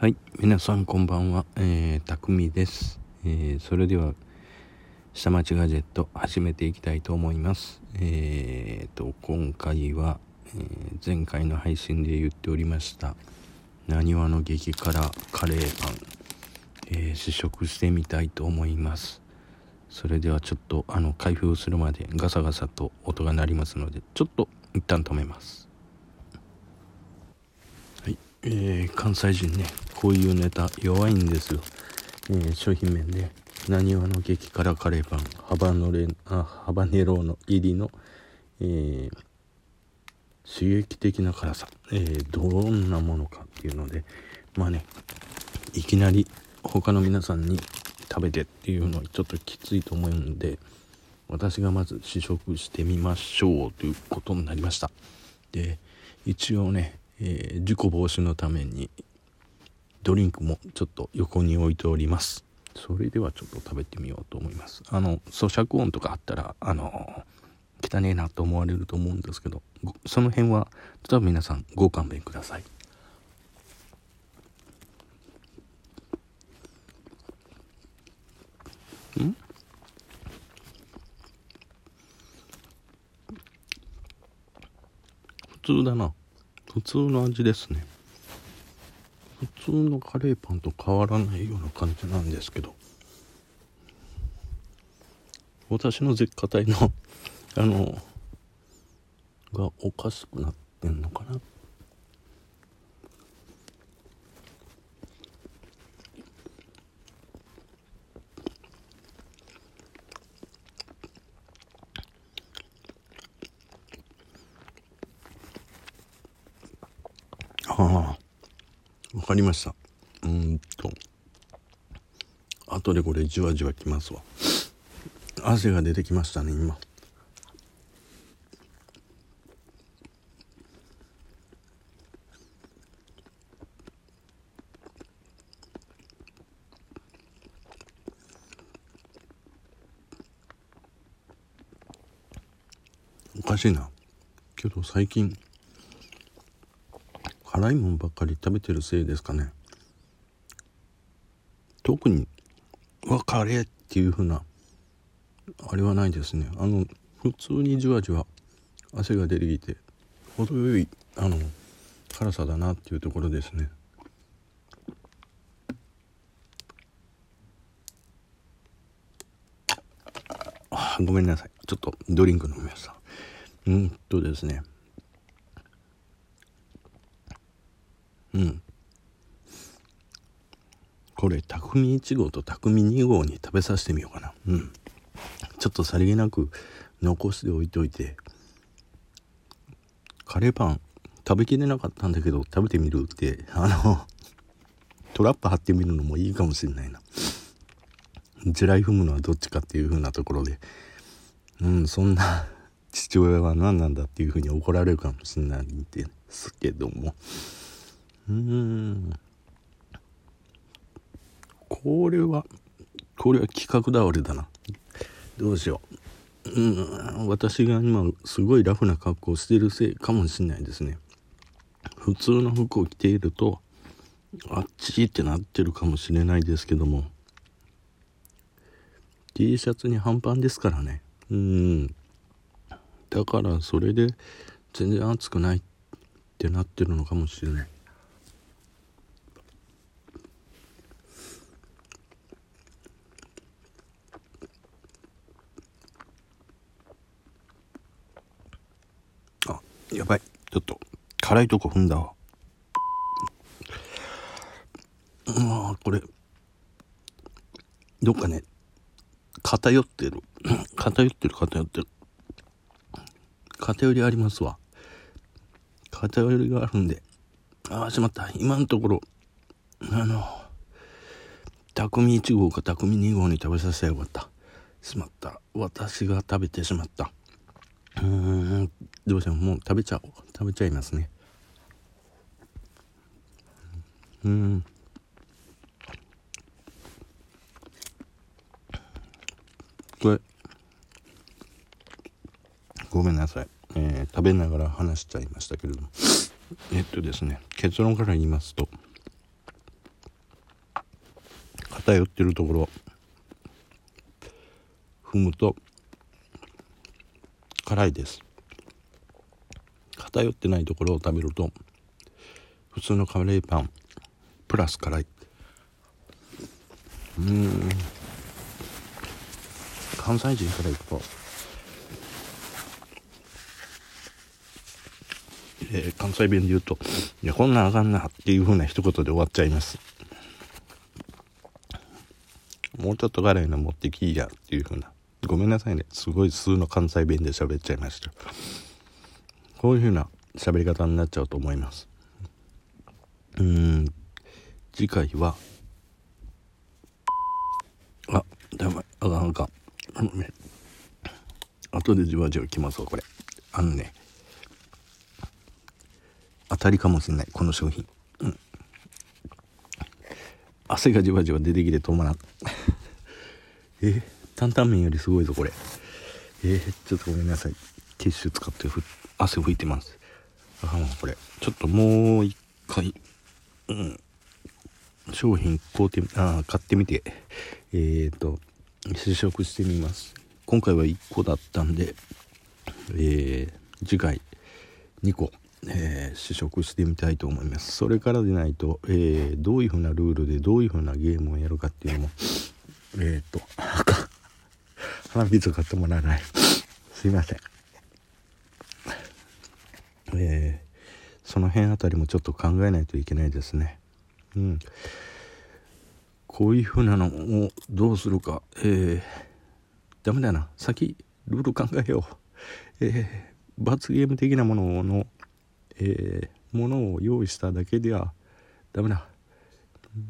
はい、皆さんこんばんは、えー、たくみです、えー、それでは下町ガジェット始めていきたいと思います。えー、と今回は、えー前回の配信で言っておりましたなにわの激辛カレーパン、え試食してみたいと思います。それではちょっとあの開封するまでガサガサと音が鳴りますのでちょっと一旦止めます。はい、えー関西人ね。こういうネタ弱いんですよ、えー商品名で。なにわの激辛カレーパンハバノレあハバネロの入りの、えー刺激的な辛さ、えーどんなものかっていうので。まあねいきなり他の皆さんに食べてっていうのはちょっときついと思うんで私がまず試食してみましょうということになりました。で一応ね、えー事故防止のためにドリンクもちょっと横に置いております。それではちょっと食べてみようと思います。あの咀嚼音とかあったらあの汚ねえなと思われると思うんですけどその辺はちょっと皆さんご勘弁ください。ん？普通だな。普通の味ですね。通のカレーパンと変わらないような感じなんですけど。私の絶果体のあのがおかしくなってんのかなああわかりました。うんと。後でこれじわじわきますわ。汗が出てきましたね今。おかしいな。けど最近辛いもんばっかり食べてるせいですかね。特に「わカレー」っていう風なあれはないですね。あの普通にじわじわ汗が出てきて程よいあの辛さだなっていうところですね。ごめんなさい。ちょっとドリンク飲みました。うんとですね。うん。これ匠1号と匠2号に食べさせてみようかな。うん。ちょっとさりげなく残しておいておいて。カレーパン食べきれなかったんだけど食べてみるってあのトラップ張ってみるのもいいかもしれないな。地雷踏むのはどっちかっていう風なところで。うんそんな 父親は何なんだっていう風に怒られるかもしれないんですけども。うーん。これはこれは企画倒れだな。どうしよう。うん。私が今すごいラフな格好をしてるせいかもしれないですね。普通の服を着ているとあっちってなってるかもしれないですけども。T シャツに半パンですからね。うん。だからそれで全然暑くないってなってるのかもしれないあやばい。ちょっと。辛いとこ踏んだわ。うんこれ。どっかね。偏ってる。偏ってる偏ってる。偏りありますわ。偏りがあるんで。ああしまった。今のところ。あの匠1号か匠2号に食べさせてよかった。しまった。私が食べてしまった。うん。どうしてももう食べちゃおう。食べちゃいますね。うん。これ。ごめんなさい、えー食べながら話しちゃいましたけれども。えっとですね。結論から言いますと。偏ってるところ。踏むと辛いです。偏ってないところを食べると普通のカレーパンプラス辛い。うん。関西人からいくと、えー、関西弁で言うと「いやこんなんあかんな」っていう風な一言で終わっちゃいます。もうちょっと辛いの持ってきいやっていう風な。ごめんなさいね。すごい普通の関西弁で喋っちゃいました。こういう風な喋り方になっちゃうと思います。うん。次回はあやばい。あかんあかんあのね後でじわじわきますわこれ。あのね当たりかもしれない。この商品。うん。汗がじわじわ出てきて止まらん。え？担々麺よりすごいぞこれ。えー、ちょっとごめんなさい。ティッシュ使ってふ汗拭いてます。あこれ。ちょっともう一回。うん。商品買うてあ買ってみて。えっ、ー、と試食してみます。今回は1個だったんで、えー、次回2個、えー、試食してみたいと思います。それからでないと、えー、どういう風なルールでどういう風なゲームをやるかっていうのもえっ、と鼻水買ってもらない。すいません。えー、その辺あたりもちょっと考えないといけないですね。うん。こういう風なのをどうするか、えー、ダメだな。先、ルール考えよう。えー、罰ゲーム的なものの、えー、ものを用意しただけではダメだ。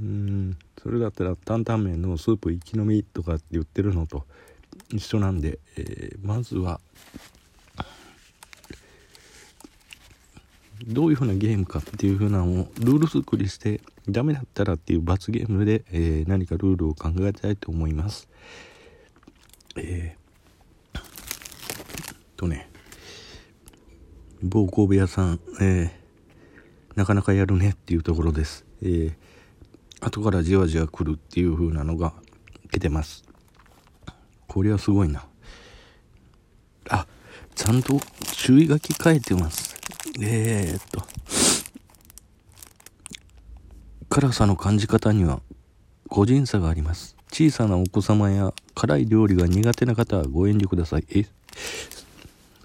うん、それだったら担々麺のスープ生き飲みとかって言ってるのと。一緒なんで、えー、まずはどういうふうなゲームかっていうふうなのをルール作りしてダメだったらっていう罰ゲームで、えー、何かルールを考えたいと思います。えー、とね、某神戸屋さん、えー、なかなかやるねっていうところです。えー、後からじわじわ来るっていう風なのが出てます。これはすごいな。あ、ちゃんと注意書き書いてます。えー、っと、辛さの感じ方には個人差があります。小さなお子様や辛い料理が苦手な方はご遠慮ください。え？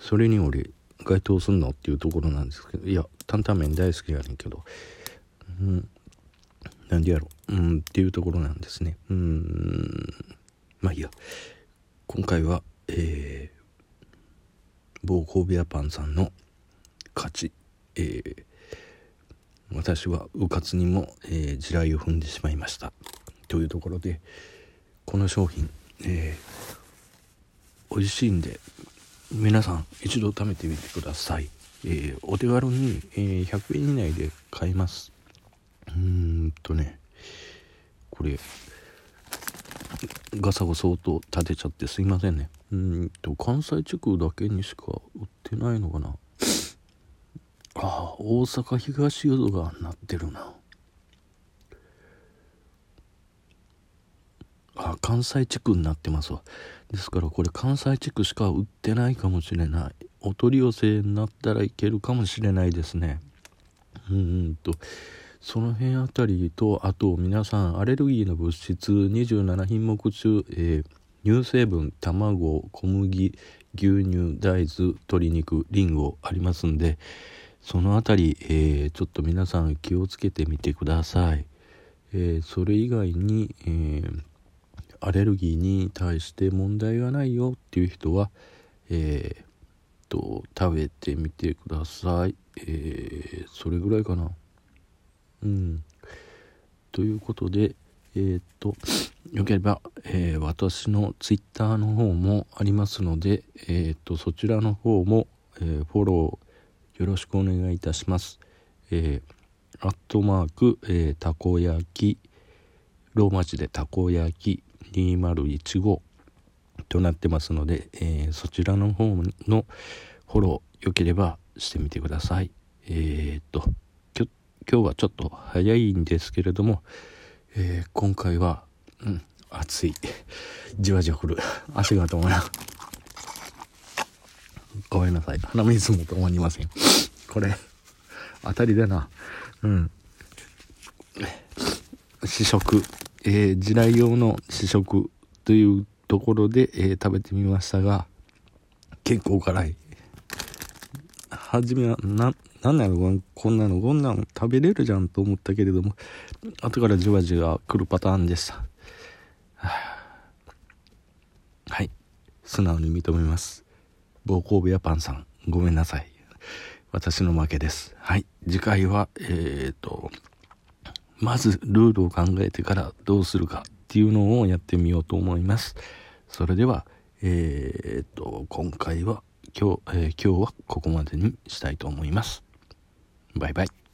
それに俺、該当すんのっていうところなんですけど、いや、担々麺大好きやねんけど、うん、なんでやろう、うん、っていうところなんですね。うん、まあいいや。今回は、えー、某神戸屋パンさんの勝ち、えー、私はうかつにも、えー、地雷を踏んでしまいました。というところでこの商品、えー、美味しいんで皆さん一度食べてみてください、えー、お手軽に、えー、100円以内で買えます。うーんとねこれガサゴソと立てちゃってすいませんね。うんと関西地区だけにしか売ってないのかな。ああ大阪東淀川になってるな。あ関西地区になってますわ。ですからこれ関西地区しか売ってないかもしれない。お取り寄せになったらいけるかもしれないですね。うんとその辺あたりとあと皆さんアレルギーの物質27品目中、えー、乳成分卵小麦牛乳大豆鶏肉リンゴありますんでその辺り、えー、ちょっと皆さん気をつけてみてください。えー、それ以外に、えー、アレルギーに対して問題がないよっていう人は、えー、と食べてみてください。えー、それぐらいかな。うん。ということで、えー、っと、よければ、えー、私の twitter の方もありますので、えー、っと、そちらの方も、えー、フォロー、よろしくお願いいたします。えー、アットマーク、えー、たこ焼き、ローマ字でたこ焼き2015となってますので、えー、そちらの方のフォローよければしてみてください。えー、っと、今日はちょっと早いんですけれども、えー、今回はうん暑い。じわじわくる。足が止まらん。ごめんなさい。鼻水も止まりません。これ当たりだな。うん。試食。えー、地雷用の試食というところで、えー、食べてみましたが結構辛い。初めはななんなのこんなのこんなの食べれるじゃんと思ったけれども後からじわじわ来るパターンでした。はい。素直に認めます。暴行部屋パンさん。ごめんなさい。私の負けです。はい。次回はえーとまずルールを考えてからどうするかっていうのをやってみようと思います。それではえー、っと今回は今日、えー、今日はここまでにしたいと思います。バイバイ